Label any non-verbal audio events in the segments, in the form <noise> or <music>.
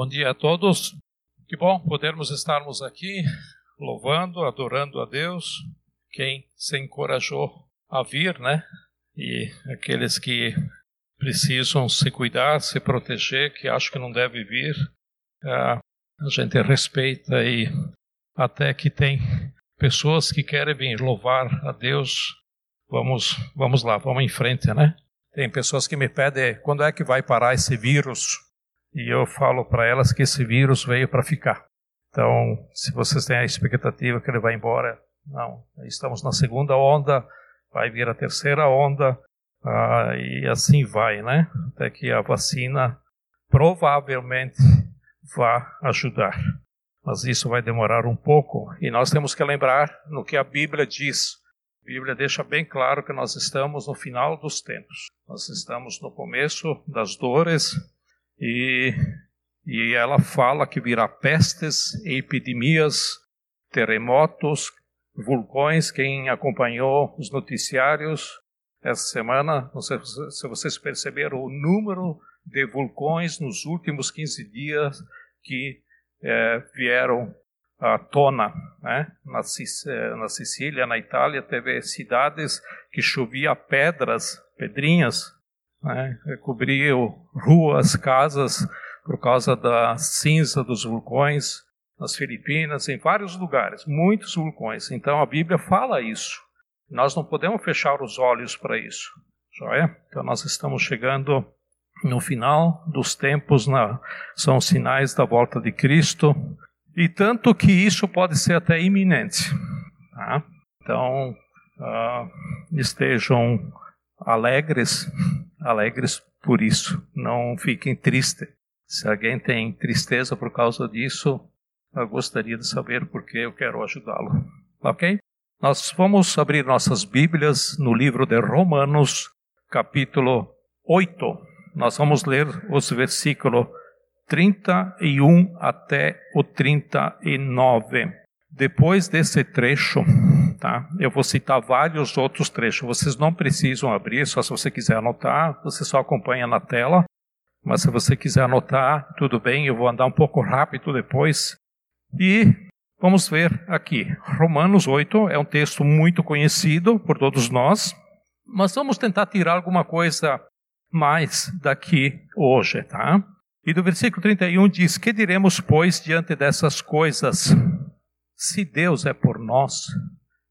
Bom dia a todos. Que bom podermos estarmos aqui louvando, adorando a Deus. Quem se encorajou a vir, né? E aqueles que precisam se cuidar, se proteger, que acho que não deve vir, a gente respeita e até que tem pessoas que querem vir louvar a Deus. Vamos, vamos lá, vamos em frente, né? Tem pessoas que me pedem quando é que vai parar esse vírus e eu falo para elas que esse vírus veio para ficar. Então, se vocês têm a expectativa que ele vai embora, não. Estamos na segunda onda, vai vir a terceira onda, ah, e assim vai, né? Até que a vacina provavelmente vá ajudar. Mas isso vai demorar um pouco, e nós temos que lembrar no que a Bíblia diz. A Bíblia deixa bem claro que nós estamos no final dos tempos. Nós estamos no começo das dores e, e ela fala que virá pestes, epidemias, terremotos, vulcões. Quem acompanhou os noticiários essa semana, não sei se vocês perceberam o número de vulcões nos últimos 15 dias que é, vieram à tona. Né? Na, eh, na Sicília, na Itália, teve cidades que chovia pedras, pedrinhas, né, cobriu ruas, casas por causa da cinza dos vulcões nas Filipinas, em vários lugares, muitos vulcões. Então a Bíblia fala isso. Nós não podemos fechar os olhos para isso. Joia? Então nós estamos chegando no final dos tempos, na, são sinais da volta de Cristo, e tanto que isso pode ser até iminente. Tá? Então, uh, estejam alegres alegres por isso. Não fiquem tristes. Se alguém tem tristeza por causa disso, eu gostaria de saber porque eu quero ajudá-lo. Ok? Nós vamos abrir nossas Bíblias no livro de Romanos, capítulo 8. Nós vamos ler os versículos 31 até o 39. Depois desse trecho, Tá? Eu vou citar vários outros trechos. Vocês não precisam abrir, só se você quiser anotar, você só acompanha na tela. Mas se você quiser anotar, tudo bem, eu vou andar um pouco rápido depois. E vamos ver aqui. Romanos 8 é um texto muito conhecido por todos nós, mas vamos tentar tirar alguma coisa mais daqui hoje, tá? E do versículo 31 diz: Que diremos, pois, diante dessas coisas? Se Deus é por nós,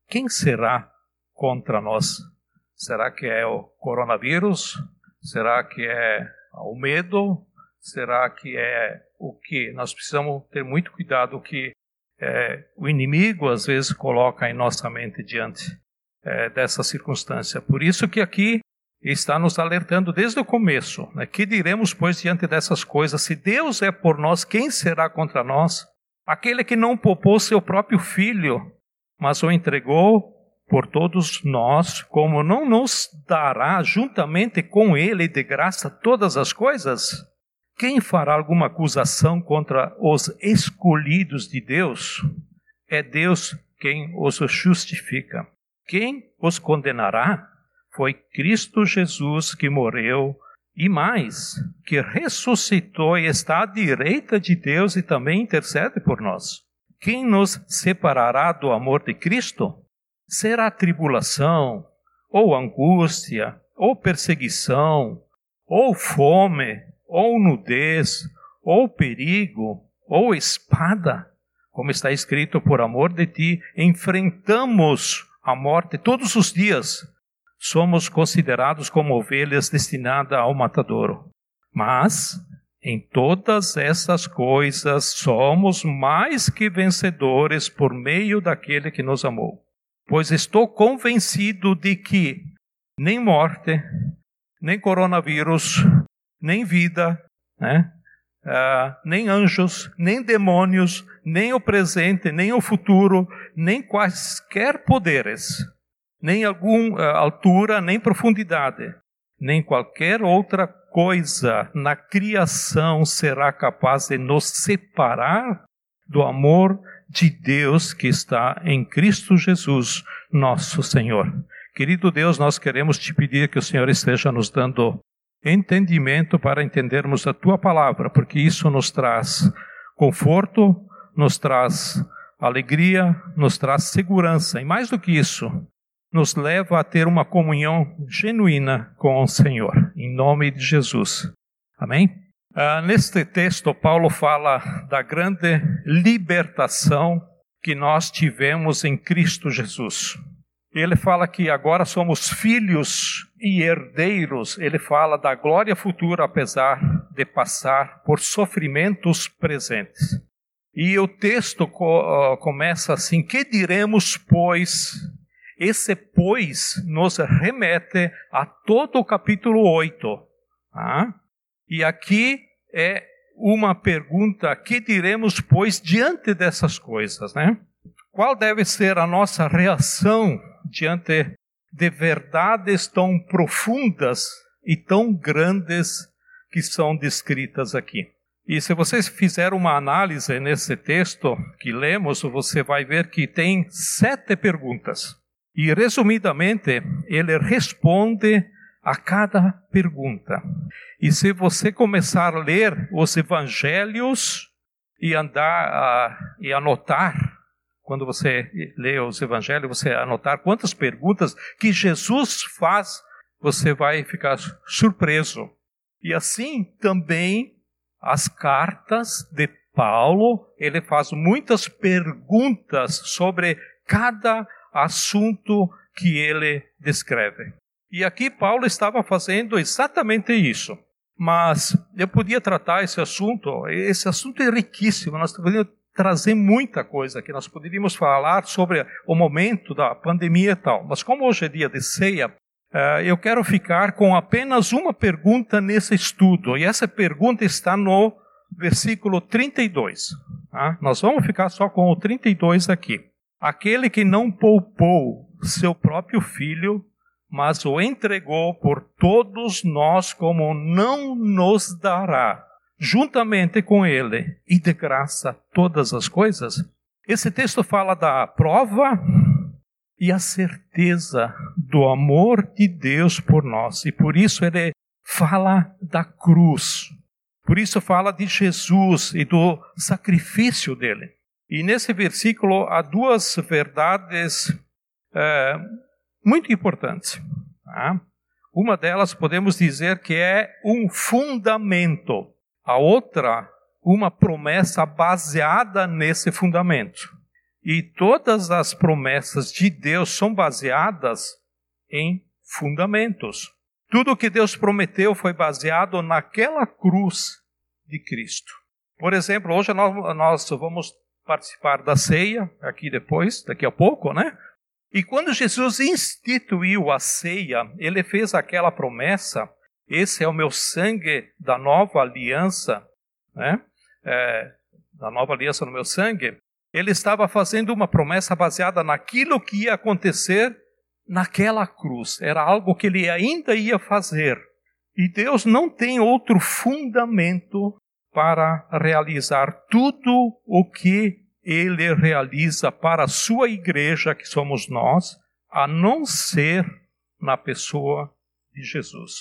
quem será contra nós? Será que é o coronavírus? Será que é o medo? Será que é o que? Nós precisamos ter muito cuidado que é, o inimigo às vezes coloca em nossa mente diante é, dessa circunstância. Por isso que aqui está nos alertando desde o começo. Né? Que diremos, pois, diante dessas coisas? Se Deus é por nós, quem será contra nós? Aquele que não poupou seu próprio filho, mas o entregou por todos nós, como não nos dará juntamente com ele de graça todas as coisas? Quem fará alguma acusação contra os escolhidos de Deus? É Deus quem os justifica. Quem os condenará? Foi Cristo Jesus que morreu e mais, que ressuscitou e está à direita de Deus e também intercede por nós. Quem nos separará do amor de Cristo? Será tribulação, ou angústia, ou perseguição, ou fome, ou nudez, ou perigo, ou espada? Como está escrito, por amor de ti, enfrentamos a morte todos os dias. Somos considerados como ovelhas destinadas ao matadouro. Mas em todas essas coisas somos mais que vencedores por meio daquele que nos amou. Pois estou convencido de que nem morte, nem coronavírus, nem vida, né? Uh, nem anjos, nem demônios, nem o presente, nem o futuro, nem quaisquer poderes, nem alguma uh, altura, nem profundidade, nem qualquer outra coisa na criação será capaz de nos separar do amor de Deus que está em Cristo Jesus, nosso Senhor. Querido Deus, nós queremos te pedir que o Senhor esteja nos dando entendimento para entendermos a tua palavra, porque isso nos traz conforto, nos traz alegria, nos traz segurança e mais do que isso, nos leva a ter uma comunhão genuína com o Senhor, em nome de Jesus. Amém? Ah, neste texto, Paulo fala da grande libertação que nós tivemos em Cristo Jesus. Ele fala que agora somos filhos e herdeiros. Ele fala da glória futura, apesar de passar por sofrimentos presentes. E o texto co começa assim: Que diremos, pois? Esse pois nos remete a todo o capítulo 8. Ah? E aqui é uma pergunta: Que diremos, pois, diante dessas coisas, né? Qual deve ser a nossa reação diante de verdades tão profundas e tão grandes que são descritas aqui? E se vocês fizerem uma análise nesse texto que lemos, você vai ver que tem sete perguntas. E, resumidamente, ele responde a cada pergunta. E se você começar a ler os evangelhos e andar uh, e anotar quando você lê os evangelhos, você anotar quantas perguntas que Jesus faz, você vai ficar surpreso. E assim também as cartas de Paulo, ele faz muitas perguntas sobre cada assunto que ele descreve. E aqui Paulo estava fazendo exatamente isso. Mas eu podia tratar esse assunto, esse assunto é riquíssimo, nós poderíamos trazer muita coisa aqui. Nós poderíamos falar sobre o momento da pandemia e tal. Mas como hoje é dia de ceia, eh, eu quero ficar com apenas uma pergunta nesse estudo. E essa pergunta está no versículo 32. Tá? Nós vamos ficar só com o 32 aqui. Aquele que não poupou seu próprio filho, mas o entregou por todos nós, como não nos dará juntamente com ele e de graça todas as coisas. Esse texto fala da prova e a certeza do amor de Deus por nós, e por isso ele fala da cruz. Por isso fala de Jesus e do sacrifício dele. E nesse versículo há duas verdades é, muito importantes. Tá? Uma delas podemos dizer que é um fundamento a outra, uma promessa baseada nesse fundamento. E todas as promessas de Deus são baseadas em fundamentos. Tudo o que Deus prometeu foi baseado naquela cruz de Cristo. Por exemplo, hoje nós, nós vamos participar da ceia, aqui depois, daqui a pouco, né? E quando Jesus instituiu a ceia, ele fez aquela promessa esse é o meu sangue da nova aliança, né? É, da nova aliança no meu sangue. Ele estava fazendo uma promessa baseada naquilo que ia acontecer naquela cruz. Era algo que ele ainda ia fazer. E Deus não tem outro fundamento para realizar tudo o que ele realiza para a sua igreja, que somos nós, a não ser na pessoa de Jesus.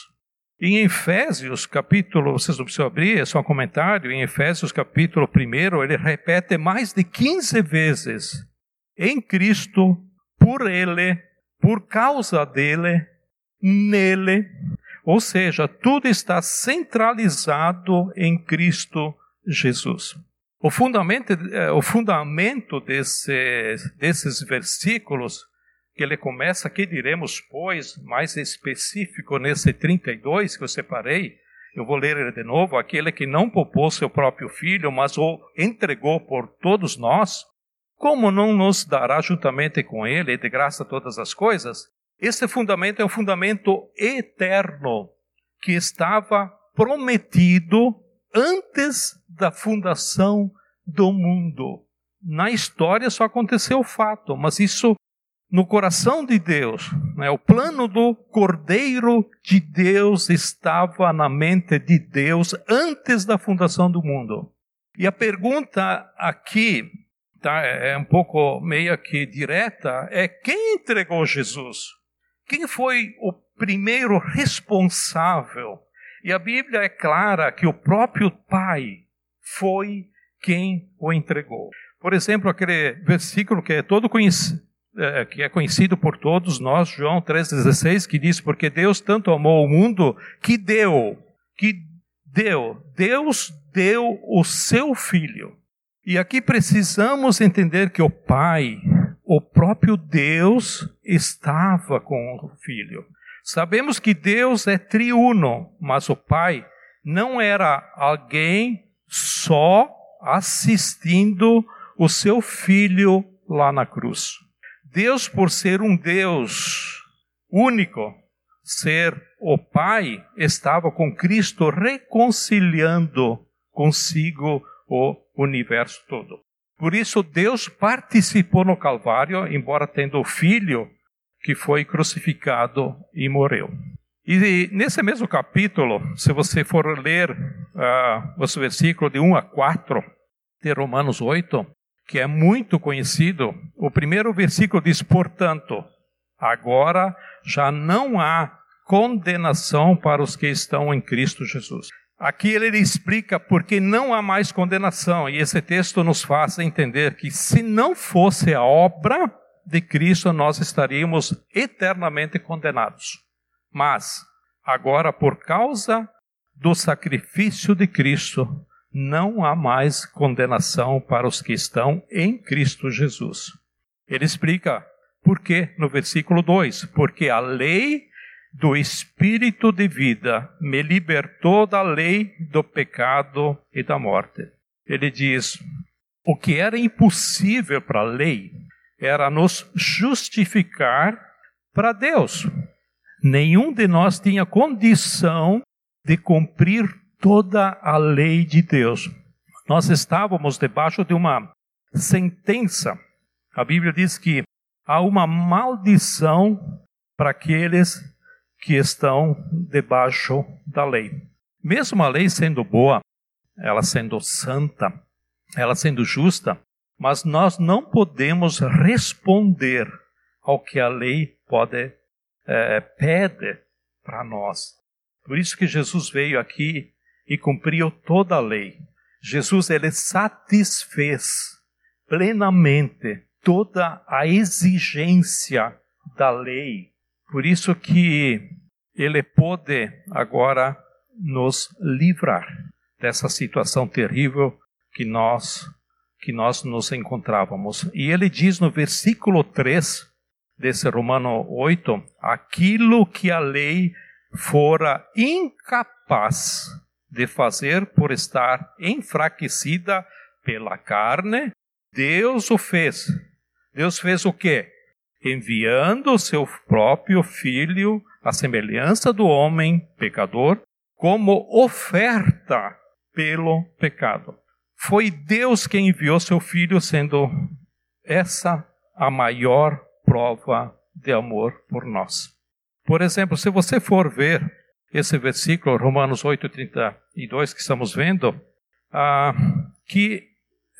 Em Efésios, capítulo, vocês não precisam abrir, é só um comentário, em Efésios, capítulo 1, ele repete mais de 15 vezes: em Cristo, por Ele, por causa dele, nele. Ou seja, tudo está centralizado em Cristo Jesus. O fundamento, eh, o fundamento desse, desses versículos que ele começa, que diremos, pois, mais específico nesse 32 que eu separei, eu vou ler ele de novo, aquele que não poupou seu próprio filho, mas o entregou por todos nós, como não nos dará juntamente com ele de graça todas as coisas? Esse fundamento é um fundamento eterno, que estava prometido antes da fundação do mundo. Na história só aconteceu o fato, mas isso no coração de Deus. Né? O plano do Cordeiro de Deus estava na mente de Deus antes da fundação do mundo. E a pergunta aqui tá, é um pouco meio que direta: é quem entregou Jesus? Quem foi o primeiro responsável? E a Bíblia é clara que o próprio Pai foi quem o entregou. Por exemplo, aquele versículo que é todo conhecido, é, que é conhecido por todos nós, João 3,16, que diz: Porque Deus tanto amou o mundo que deu, que deu, Deus deu o seu filho. E aqui precisamos entender que o Pai, o próprio Deus, estava com o filho. Sabemos que Deus é triuno, mas o Pai não era alguém só assistindo o seu filho lá na cruz. Deus, por ser um Deus único, ser o Pai, estava com Cristo reconciliando consigo o universo todo. Por isso, Deus participou no Calvário, embora tendo o Filho que foi crucificado e morreu. E nesse mesmo capítulo, se você for ler uh, os versículos de 1 a 4 de Romanos 8, que é muito conhecido, o primeiro versículo diz: Portanto, agora já não há condenação para os que estão em Cristo Jesus. Aqui ele explica porque não há mais condenação, e esse texto nos faz entender que se não fosse a obra de Cristo, nós estaríamos eternamente condenados. Mas, agora, por causa do sacrifício de Cristo, não há mais condenação para os que estão em Cristo Jesus. Ele explica por quê no versículo 2: Porque a lei do Espírito de vida me libertou da lei do pecado e da morte. Ele diz: o que era impossível para a lei era nos justificar para Deus. Nenhum de nós tinha condição de cumprir toda a lei de Deus. Nós estávamos debaixo de uma sentença. A Bíblia diz que há uma maldição para aqueles que estão debaixo da lei. Mesmo a lei sendo boa, ela sendo santa, ela sendo justa, mas nós não podemos responder ao que a lei pode é, pede para nós. Por isso que Jesus veio aqui e cumpriu toda a lei. Jesus ele satisfez plenamente toda a exigência da lei. Por isso que ele pode agora nos livrar dessa situação terrível que nós que nós nos encontrávamos. E ele diz no versículo 3 desse Romano 8, aquilo que a lei fora incapaz de fazer por estar enfraquecida pela carne, Deus o fez. Deus fez o quê? Enviando o seu próprio filho, à semelhança do homem pecador, como oferta pelo pecado. Foi Deus quem enviou seu filho, sendo essa a maior prova de amor por nós. Por exemplo, se você for ver esse versículo, Romanos 8,32, que estamos vendo, ah, que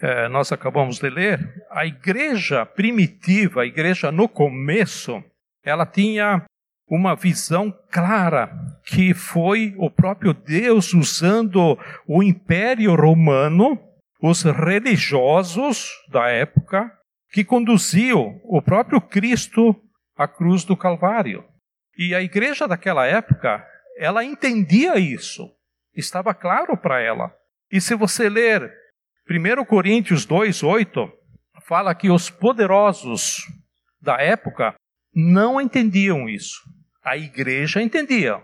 eh, nós acabamos de ler, a igreja primitiva, a igreja no começo, ela tinha uma visão clara que foi o próprio Deus usando o Império Romano, os religiosos da época, que conduziam o próprio Cristo à cruz do Calvário. E a igreja daquela época, ela entendia isso, estava claro para ela. E se você ler 1 Coríntios 2,8, fala que os poderosos da época não entendiam isso. A igreja entendia,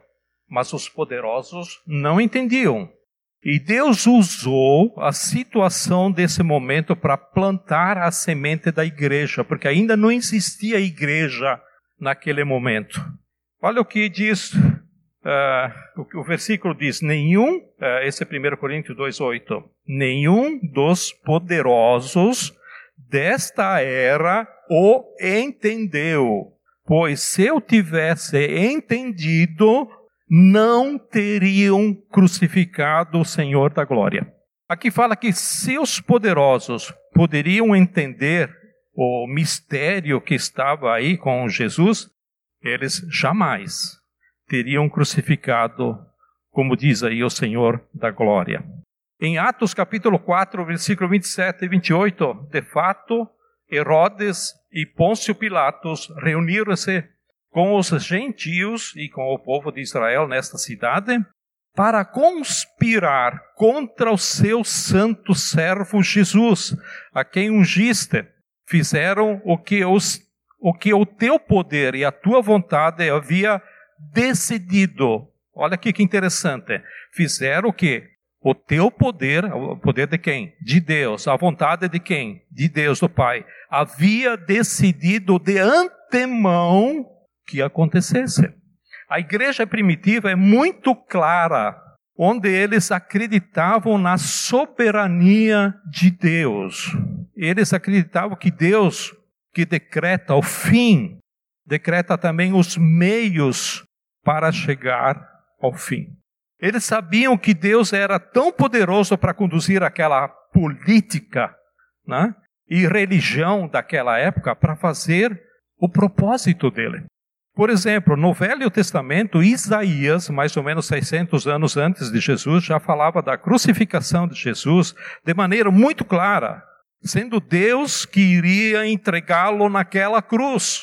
mas os poderosos não entendiam. E Deus usou a situação desse momento para plantar a semente da igreja, porque ainda não existia igreja naquele momento. Olha o que diz, uh, o, o, versículo diz: nenhum, uh, esse é 1 Coríntios 2,8, nenhum dos poderosos desta era o entendeu. Pois se eu tivesse entendido, não teriam crucificado o Senhor da glória. Aqui fala que se os poderosos poderiam entender o mistério que estava aí com Jesus, eles jamais teriam crucificado como diz aí o Senhor da glória. Em Atos capítulo 4, versículo 27 e 28, de fato, Herodes e Pôncio Pilatos reuniram-se com os gentios e com o povo de Israel nesta cidade para conspirar contra o seu santo servo Jesus, a quem ungiste. Fizeram o que, os, o que o teu poder e a tua vontade havia decidido. Olha aqui que interessante. Fizeram o que? O teu poder, o poder de quem? De Deus. A vontade de quem? De Deus, do Pai. Havia decidido de antemão que acontecesse. A igreja primitiva é muito clara, onde eles acreditavam na soberania de Deus. Eles acreditavam que Deus, que decreta o fim, decreta também os meios para chegar ao fim. Eles sabiam que Deus era tão poderoso para conduzir aquela política né, e religião daquela época para fazer o propósito dele. Por exemplo, no Velho Testamento, Isaías, mais ou menos 600 anos antes de Jesus, já falava da crucificação de Jesus de maneira muito clara, sendo Deus que iria entregá-lo naquela cruz.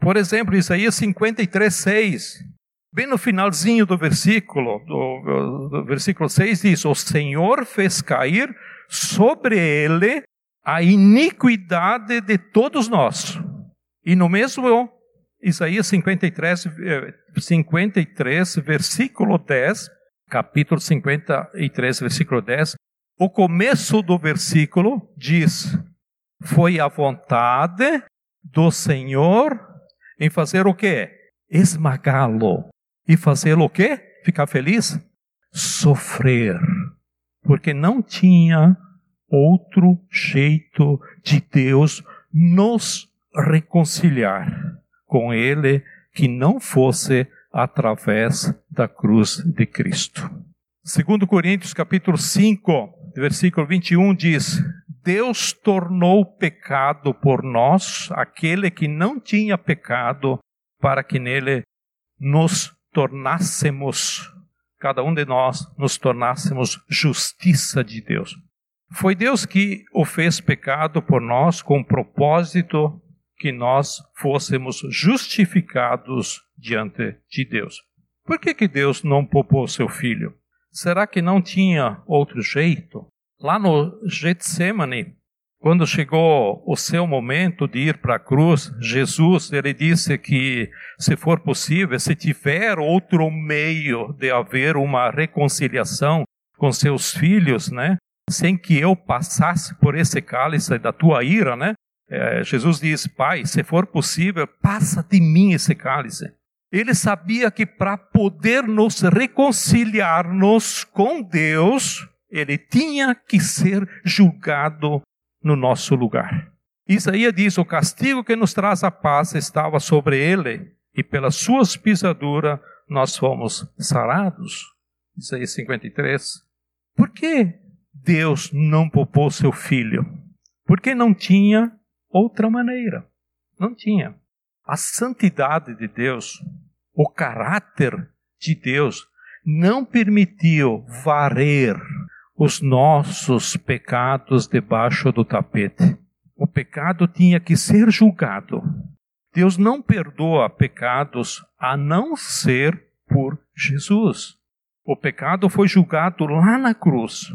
Por exemplo, Isaías 53, 6. Bem no finalzinho do versículo, do, do versículo 6 diz: O Senhor fez cair sobre ele a iniquidade de todos nós. E no mesmo Isaías 53, 53, eh, versículo 10, capítulo 53, versículo 10, o começo do versículo diz: Foi a vontade do Senhor em fazer o quê? Esmagá-lo. E fazer o quê? Ficar feliz? Sofrer. Porque não tinha outro jeito de Deus nos reconciliar com Ele que não fosse através da cruz de Cristo. Segundo Coríntios capítulo 5, versículo 21 diz: Deus tornou pecado por nós aquele que não tinha pecado, para que nele nos tornássemos, cada um de nós, nos tornássemos justiça de Deus. Foi Deus que o fez pecado por nós com o propósito que nós fôssemos justificados diante de Deus. Por que, que Deus não poupou seu filho? Será que não tinha outro jeito? Lá no Getsemane, quando chegou o seu momento de ir para a cruz, Jesus, ele disse que, se for possível, se tiver outro meio de haver uma reconciliação com seus filhos, né, sem que eu passasse por esse cálice da tua ira, né, é, Jesus diz: Pai, se for possível, passa de mim esse cálice. Ele sabia que para poder nos reconciliar-nos com Deus, ele tinha que ser julgado no nosso lugar. Isaías diz: O castigo que nos traz a paz estava sobre ele, e pelas suas pisaduras nós fomos sarados. Isaías 53. Por que Deus não poupou seu filho? Porque não tinha outra maneira. Não tinha. A santidade de Deus, o caráter de Deus, não permitiu varrer os nossos pecados debaixo do tapete. O pecado tinha que ser julgado. Deus não perdoa pecados a não ser por Jesus. O pecado foi julgado lá na cruz.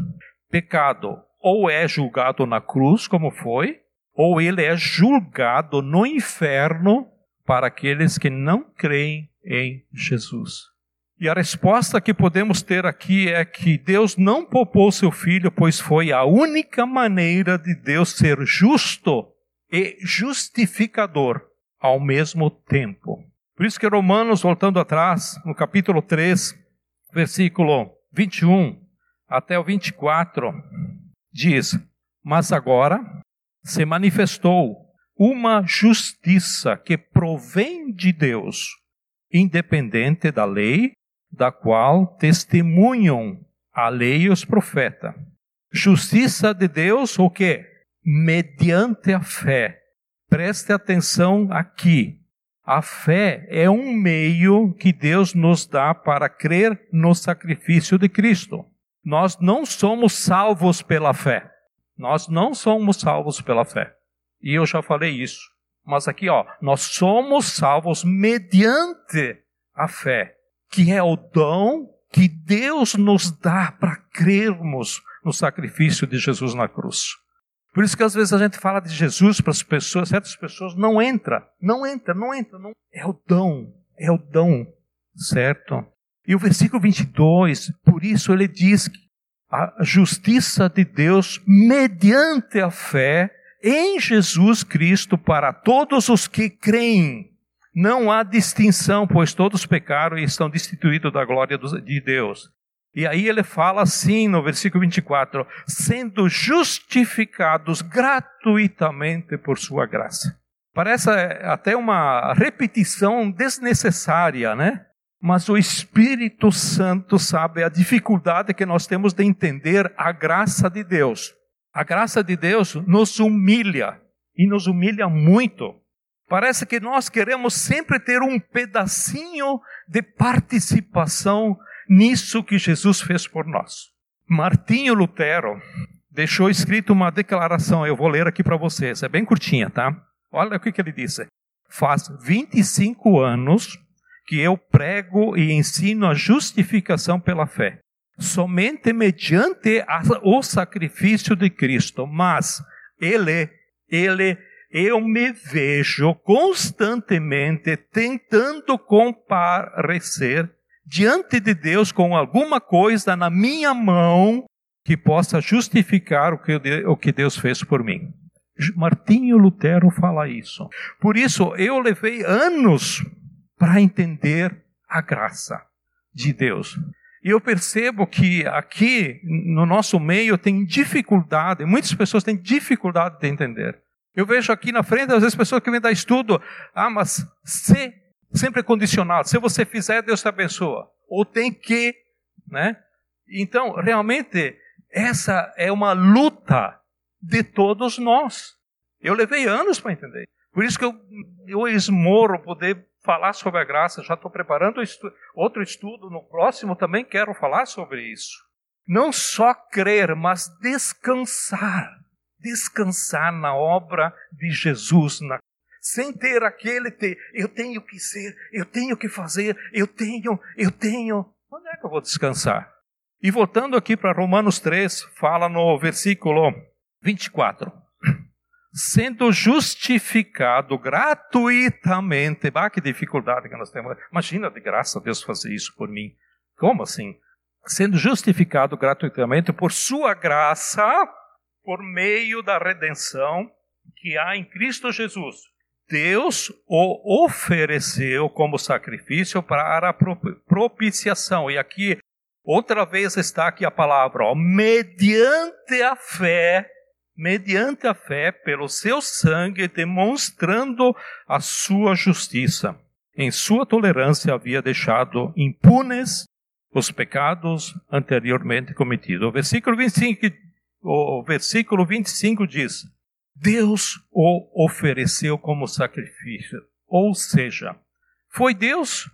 Pecado ou é julgado na cruz, como foi, ou ele é julgado no inferno para aqueles que não creem em Jesus. E a resposta que podemos ter aqui é que Deus não poupou seu filho, pois foi a única maneira de Deus ser justo e justificador ao mesmo tempo. Por isso que Romanos, voltando atrás, no capítulo 3, versículo 21 até o 24, diz: Mas agora se manifestou uma justiça que provém de Deus, independente da lei, da qual testemunham a lei e os profetas. Justiça de Deus, o que? Mediante a fé. Preste atenção aqui. A fé é um meio que Deus nos dá para crer no sacrifício de Cristo. Nós não somos salvos pela fé. Nós não somos salvos pela fé. E eu já falei isso. Mas aqui, ó, nós somos salvos mediante a fé, que é o dom que Deus nos dá para crermos no sacrifício de Jesus na cruz. Por isso que às vezes a gente fala de Jesus para as pessoas, certas pessoas não entra, não entra, não entra, não. É o dom, é o dom, certo? E o versículo 22, por isso ele diz que a justiça de Deus mediante a fé em Jesus Cristo para todos os que creem. Não há distinção, pois todos pecaram e estão destituídos da glória de Deus. E aí ele fala assim no versículo 24: sendo justificados gratuitamente por sua graça. Parece até uma repetição desnecessária, né? Mas o Espírito Santo sabe a dificuldade que nós temos de entender a graça de Deus. A graça de Deus nos humilha e nos humilha muito. Parece que nós queremos sempre ter um pedacinho de participação nisso que Jesus fez por nós. Martinho Lutero deixou escrito uma declaração, eu vou ler aqui para vocês, é bem curtinha, tá? Olha o que, que ele disse. Faz 25 anos que eu prego e ensino a justificação pela fé, somente mediante a, o sacrifício de Cristo, mas ele, ele, eu me vejo constantemente tentando comparecer diante de Deus com alguma coisa na minha mão que possa justificar o que, o que Deus fez por mim. Martinho Lutero fala isso. Por isso, eu levei anos para entender a graça de Deus. E eu percebo que aqui no nosso meio tem dificuldade, muitas pessoas têm dificuldade de entender. Eu vejo aqui na frente, às vezes, pessoas que vêm dar estudo, ah, mas se sempre é condicionado. Se você fizer, Deus te abençoa. Ou tem que, né? Então, realmente, essa é uma luta de todos nós. Eu levei anos para entender. Por isso que eu, eu esmoro poder falar sobre a graça. Já estou preparando estu outro estudo no próximo, também quero falar sobre isso. Não só crer, mas descansar. Descansar na obra de Jesus na sem ter aquele ter, eu tenho que ser, eu tenho que fazer, eu tenho, eu tenho. Onde é que eu vou descansar? E voltando aqui para Romanos 3, fala no versículo 24. Sendo justificado gratuitamente. Bah, que dificuldade que nós temos. Imagina de graça Deus fazer isso por mim. Como assim? Sendo justificado gratuitamente por sua graça, por meio da redenção que há em Cristo Jesus Deus o ofereceu como sacrifício para a propiciação. E aqui, outra vez está aqui a palavra, ó, mediante a fé, mediante a fé, pelo seu sangue, demonstrando a sua justiça. Em sua tolerância havia deixado impunes os pecados anteriormente cometidos. O versículo 25, o versículo 25 diz: Deus o ofereceu como sacrifício. Ou seja, foi Deus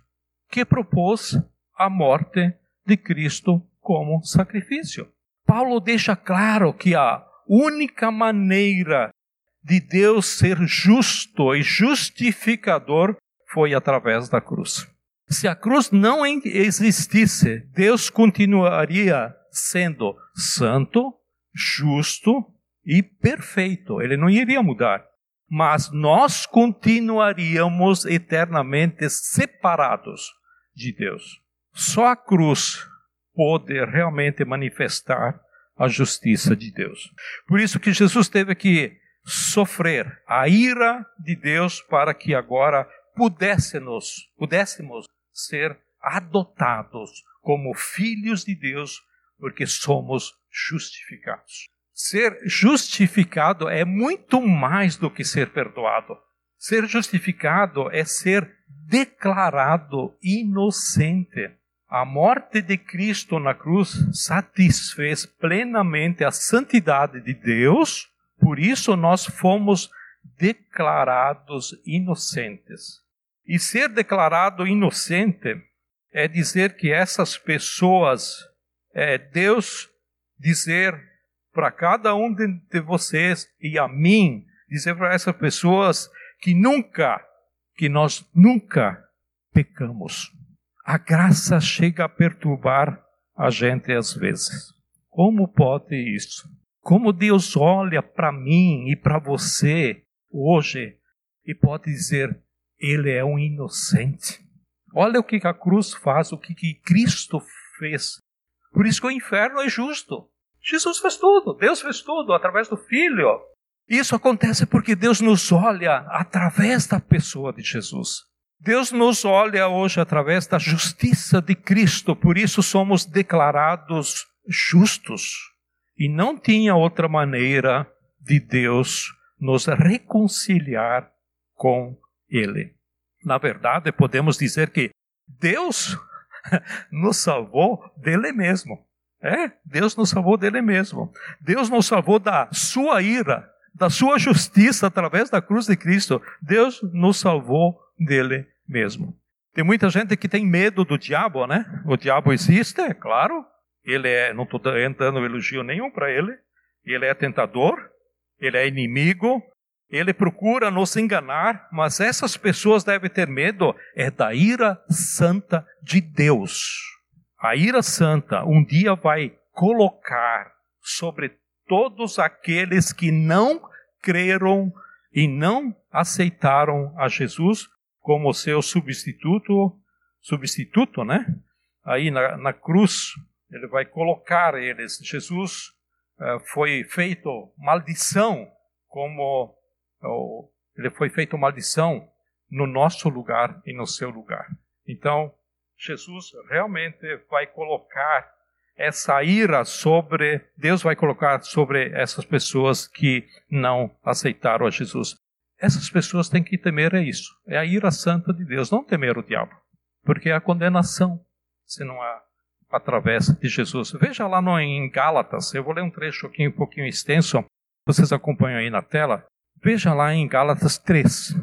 que propôs a morte de Cristo como sacrifício. Paulo deixa claro que a única maneira de Deus ser justo e justificador foi através da cruz. Se a cruz não existisse, Deus continuaria sendo santo, justo e perfeito, ele não iria mudar. Mas nós continuaríamos eternamente separados de Deus. Só a cruz pode realmente manifestar a justiça de Deus. Por isso que Jesus teve que sofrer a ira de Deus para que agora pudéssemos, pudéssemos ser adotados como filhos de Deus, porque somos justificados. Ser justificado é muito mais do que ser perdoado. Ser justificado é ser declarado inocente. A morte de Cristo na cruz satisfez plenamente a santidade de Deus, por isso nós fomos declarados inocentes. E ser declarado inocente é dizer que essas pessoas, é Deus dizer para cada um de, de vocês e a mim, dizer para essas pessoas que nunca, que nós nunca pecamos. A graça chega a perturbar a gente às vezes. Como pode isso? Como Deus olha para mim e para você hoje e pode dizer: Ele é um inocente. Olha o que a cruz faz, o que Cristo fez. Por isso que o inferno é justo. Jesus fez tudo, Deus fez tudo através do Filho. Isso acontece porque Deus nos olha através da pessoa de Jesus. Deus nos olha hoje através da justiça de Cristo, por isso somos declarados justos. E não tinha outra maneira de Deus nos reconciliar com Ele. Na verdade, podemos dizer que Deus <laughs> nos salvou dele mesmo. É, Deus nos salvou dele mesmo. Deus nos salvou da sua ira, da sua justiça através da cruz de Cristo. Deus nos salvou dele mesmo. Tem muita gente que tem medo do diabo, né? O diabo existe, é claro. Ele é, não estou dando elogio nenhum para ele. Ele é tentador, ele é inimigo, ele procura nos enganar, mas essas pessoas devem ter medo é da ira santa de Deus. A ira santa um dia vai colocar sobre todos aqueles que não creram e não aceitaram a Jesus como seu substituto, substituto, né? Aí na, na cruz ele vai colocar eles. Jesus uh, foi feito maldição, como uh, ele foi feito maldição no nosso lugar e no seu lugar. Então Jesus realmente vai colocar essa ira sobre Deus vai colocar sobre essas pessoas que não aceitaram a Jesus. Essas pessoas têm que temer é isso, é a ira santa de Deus, não temer o diabo, porque é a condenação, se não há através de Jesus. Veja lá no, em Gálatas, eu vou ler um trecho aqui um pouquinho extenso, vocês acompanham aí na tela. Veja lá em Gálatas 3,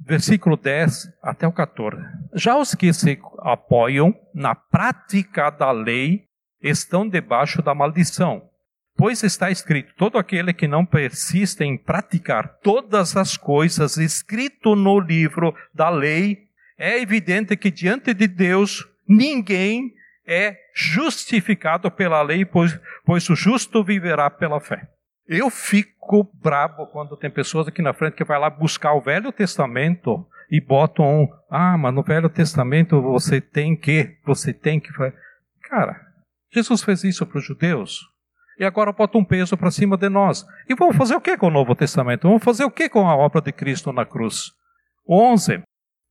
versículo 10 até o 14. Já os que se apoiam na prática da lei estão debaixo da maldição. Pois está escrito: todo aquele que não persiste em praticar todas as coisas escrito no livro da lei, é evidente que diante de Deus ninguém é justificado pela lei, pois, pois o justo viverá pela fé. Eu fico bravo quando tem pessoas aqui na frente que vai lá buscar o Velho Testamento e botam um, ah, mas no Velho Testamento você tem que, você tem que. Cara, Jesus fez isso para os judeus e agora bota um peso para cima de nós. E vamos fazer o que com o Novo Testamento? Vamos fazer o que com a obra de Cristo na cruz? 11.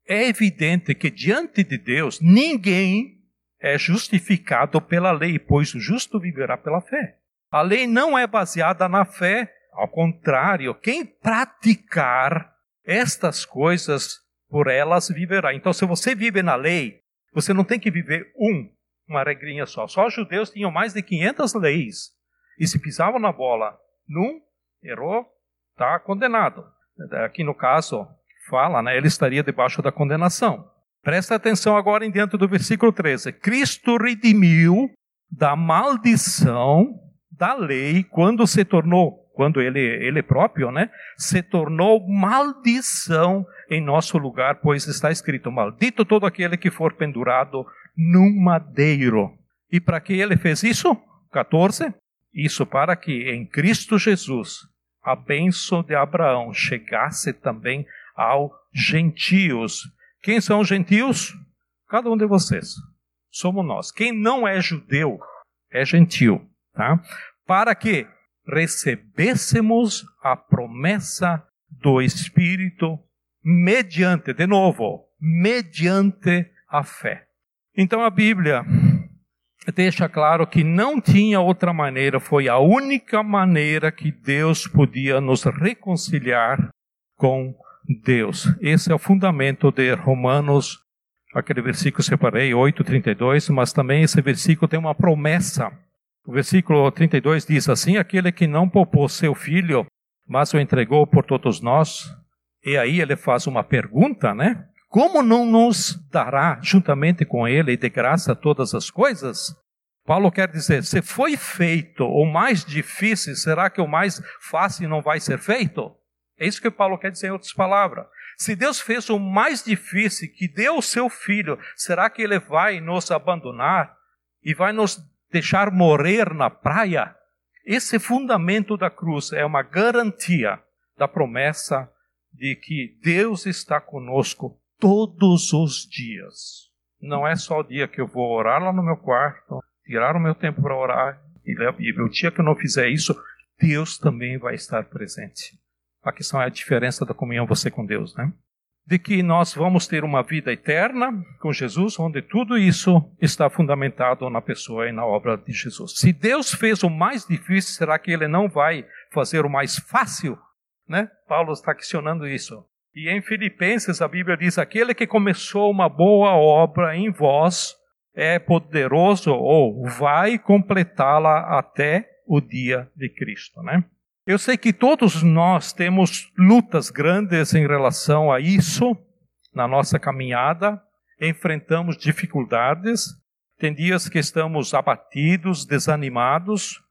É evidente que diante de Deus ninguém é justificado pela lei, pois o justo viverá pela fé. A lei não é baseada na fé, ao contrário, quem praticar estas coisas, por elas viverá. Então, se você vive na lei, você não tem que viver um, uma regrinha só. Só os judeus tinham mais de 500 leis. E se pisavam na bola num, errou, está condenado. Aqui no caso, fala, né, ele estaria debaixo da condenação. Presta atenção agora em dentro do versículo 13. Cristo redimiu da maldição da lei quando se tornou, quando ele, ele próprio, né, se tornou maldição em nosso lugar, pois está escrito: Maldito todo aquele que for pendurado num madeiro. E para que ele fez isso? 14. Isso para que em Cristo Jesus a bênção de Abraão chegasse também aos gentios. Quem são os gentios? Cada um de vocês. Somos nós. Quem não é judeu é gentil, tá? Para que recebêssemos a promessa do Espírito mediante, de novo, mediante a fé. Então a Bíblia deixa claro que não tinha outra maneira, foi a única maneira que Deus podia nos reconciliar com Deus. Esse é o fundamento de Romanos, aquele versículo que separei, 8:32, mas também esse versículo tem uma promessa. O versículo 32 diz assim: Aquele que não poupou seu filho, mas o entregou por todos nós. E aí ele faz uma pergunta, né? Como não nos dará juntamente com ele de graça todas as coisas? Paulo quer dizer, se foi feito o mais difícil, será que o mais fácil não vai ser feito? É isso que Paulo quer dizer em outras palavras. Se Deus fez o mais difícil, que deu o seu filho, será que ele vai nos abandonar e vai nos deixar morrer na praia? Esse fundamento da cruz é uma garantia da promessa de que Deus está conosco todos os dias. Não é só o dia que eu vou orar lá no meu quarto, tirar o meu tempo para orar, e o dia que eu não fizer isso, Deus também vai estar presente. A questão é a diferença da comunhão você com Deus, né? De que nós vamos ter uma vida eterna com Jesus, onde tudo isso está fundamentado na pessoa e na obra de Jesus. Se Deus fez o mais difícil, será que Ele não vai fazer o mais fácil? Né? Paulo está questionando isso. E em Filipenses a Bíblia diz: aquele que começou uma boa obra em vós é poderoso ou vai completá-la até o dia de Cristo, né? Eu sei que todos nós temos lutas grandes em relação a isso na nossa caminhada, enfrentamos dificuldades, tem dias que estamos abatidos, desanimados.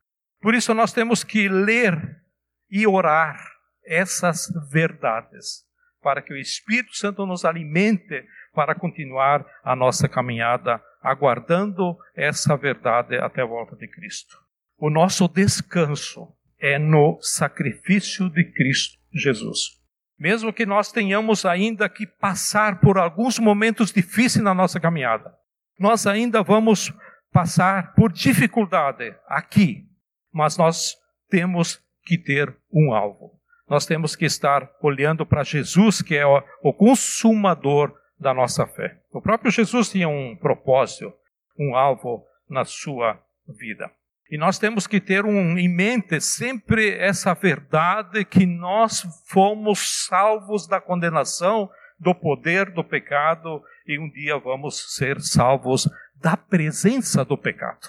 Por isso nós temos que ler e orar essas verdades, para que o Espírito Santo nos alimente para continuar a nossa caminhada, aguardando essa verdade até a volta de Cristo. O nosso descanso é no sacrifício de Cristo Jesus. Mesmo que nós tenhamos ainda que passar por alguns momentos difíceis na nossa caminhada, nós ainda vamos passar por dificuldade aqui, mas nós temos que ter um alvo. Nós temos que estar olhando para Jesus, que é o consumador da nossa fé. O próprio Jesus tinha um propósito, um alvo na sua vida. E nós temos que ter um, em mente sempre essa verdade que nós fomos salvos da condenação, do poder do pecado e um dia vamos ser salvos da presença do pecado.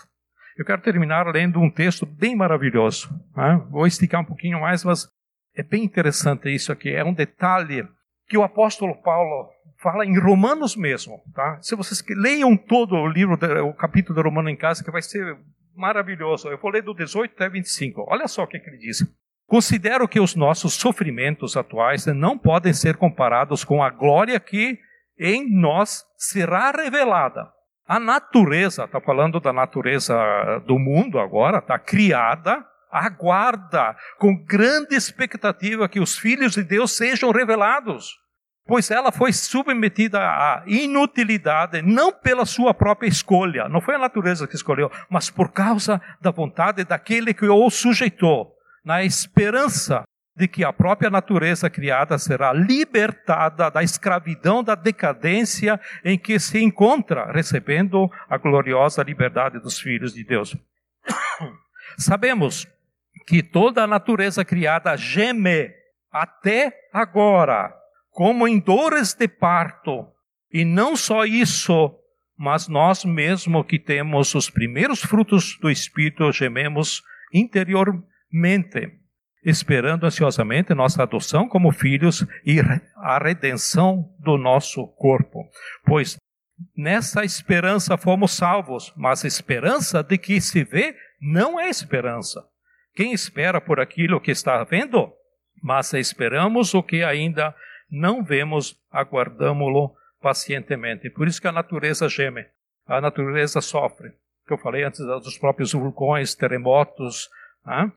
Eu quero terminar lendo um texto bem maravilhoso. Né? Vou esticar um pouquinho mais, mas é bem interessante isso aqui. É um detalhe que o apóstolo Paulo fala em Romanos mesmo. Tá? Se vocês leiam todo o livro, o capítulo de Romano em casa, que vai ser maravilhoso. Eu vou ler do 18 até 25. Olha só o que, ele diz. Considero que os nossos sofrimentos atuais não podem ser comparados com a glória que em nós será revelada. A natureza, está falando da natureza do mundo agora, está criada, aguarda com grande expectativa que os filhos de Deus sejam revelados pois ela foi submetida à inutilidade, não pela sua própria escolha, não foi a natureza que escolheu, mas por causa da vontade daquele que o sujeitou, na esperança de que a própria natureza criada será libertada da escravidão, da decadência em que se encontra, recebendo a gloriosa liberdade dos filhos de Deus. <coughs> Sabemos que toda a natureza criada geme até agora como em dores de parto. E não só isso, mas nós mesmo que temos os primeiros frutos do Espírito, gememos interiormente, esperando ansiosamente nossa adoção como filhos e a redenção do nosso corpo. Pois nessa esperança fomos salvos, mas a esperança de que se vê não é esperança. Quem espera por aquilo que está vendo? Mas esperamos o que ainda não vemos, aguardamo-lo pacientemente. Por isso que a natureza geme, a natureza sofre. Que eu falei antes dos próprios vulcões, terremotos. Né?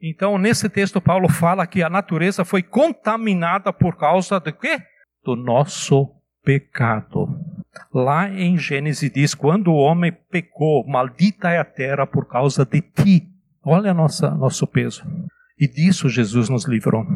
Então, nesse texto, Paulo fala que a natureza foi contaminada por causa do quê? Do nosso pecado. Lá em Gênesis diz: quando o homem pecou, maldita é a terra por causa de ti. Olha nossa, nosso peso. E disso Jesus nos livrou.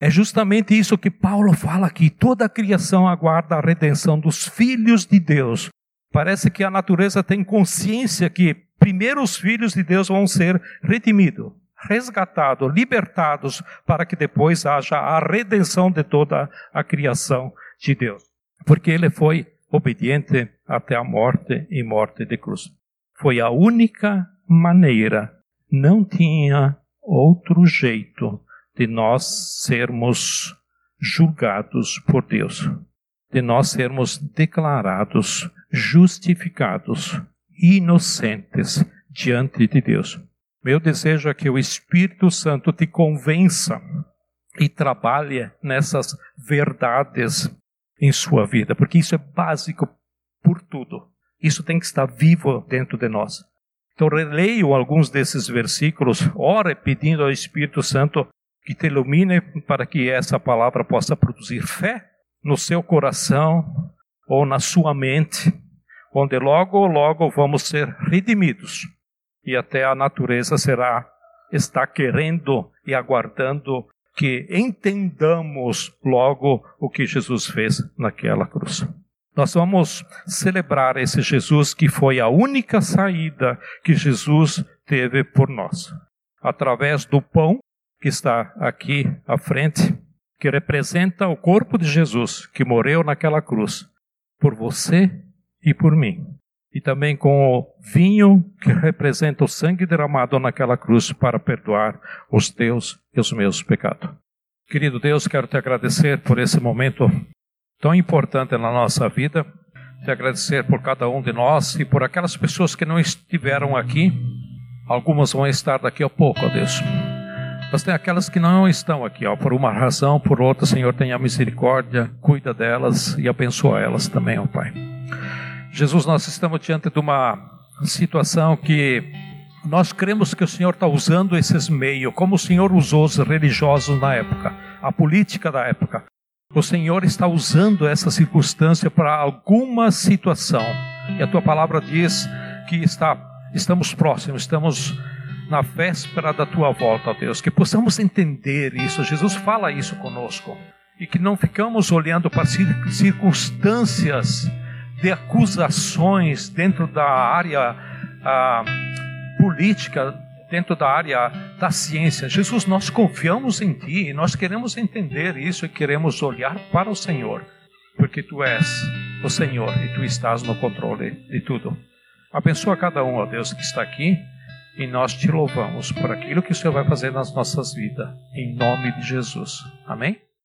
É justamente isso que Paulo fala aqui. Toda a criação aguarda a redenção dos filhos de Deus. Parece que a natureza tem consciência que primeiro os filhos de Deus vão ser redimidos, resgatados, libertados, para que depois haja a redenção de toda a criação de Deus. Porque ele foi obediente até a morte e morte de cruz. Foi a única maneira, não tinha outro jeito de nós sermos julgados por Deus, de nós sermos declarados justificados, inocentes diante de Deus. Meu desejo é que o Espírito Santo te convença e trabalhe nessas verdades em sua vida, porque isso é básico por tudo. Isso tem que estar vivo dentro de nós. Então, releio alguns desses versículos, ore pedindo ao Espírito Santo que te ilumine para que essa palavra possa produzir fé no seu coração ou na sua mente, onde logo, logo vamos ser redimidos e até a natureza será está querendo e aguardando que entendamos logo o que Jesus fez naquela cruz. Nós vamos celebrar esse Jesus que foi a única saída que Jesus teve por nós. Através do pão que está aqui à frente, que representa o corpo de Jesus que morreu naquela cruz por você e por mim. E também com o vinho que representa o sangue derramado naquela cruz para perdoar os teus e os meus pecados. Querido Deus, quero te agradecer por esse momento tão importante na nossa vida. Te agradecer por cada um de nós e por aquelas pessoas que não estiveram aqui. Algumas vão estar daqui a pouco, ó Deus. Mas tem aquelas que não estão aqui, ó, por uma razão, por outra, Senhor, tenha misericórdia, cuida delas e abençoa elas também, ó Pai. Jesus, nós estamos diante de uma situação que nós cremos que o Senhor está usando esses meios, como o Senhor usou os religiosos na época, a política da época. O Senhor está usando essa circunstância para alguma situação. E a tua palavra diz que está, estamos próximos, estamos na véspera da tua volta, Deus. Que possamos entender isso. Jesus fala isso conosco. E que não ficamos olhando para circunstâncias de acusações dentro da área. Ah, política, dentro da área da ciência. Jesus, nós confiamos em Ti, nós queremos entender isso e queremos olhar para o Senhor, porque Tu és o Senhor e Tu estás no controle de tudo. Abençoa cada um, ó Deus, que está aqui e nós te louvamos por aquilo que o Senhor vai fazer nas nossas vidas, em nome de Jesus. Amém?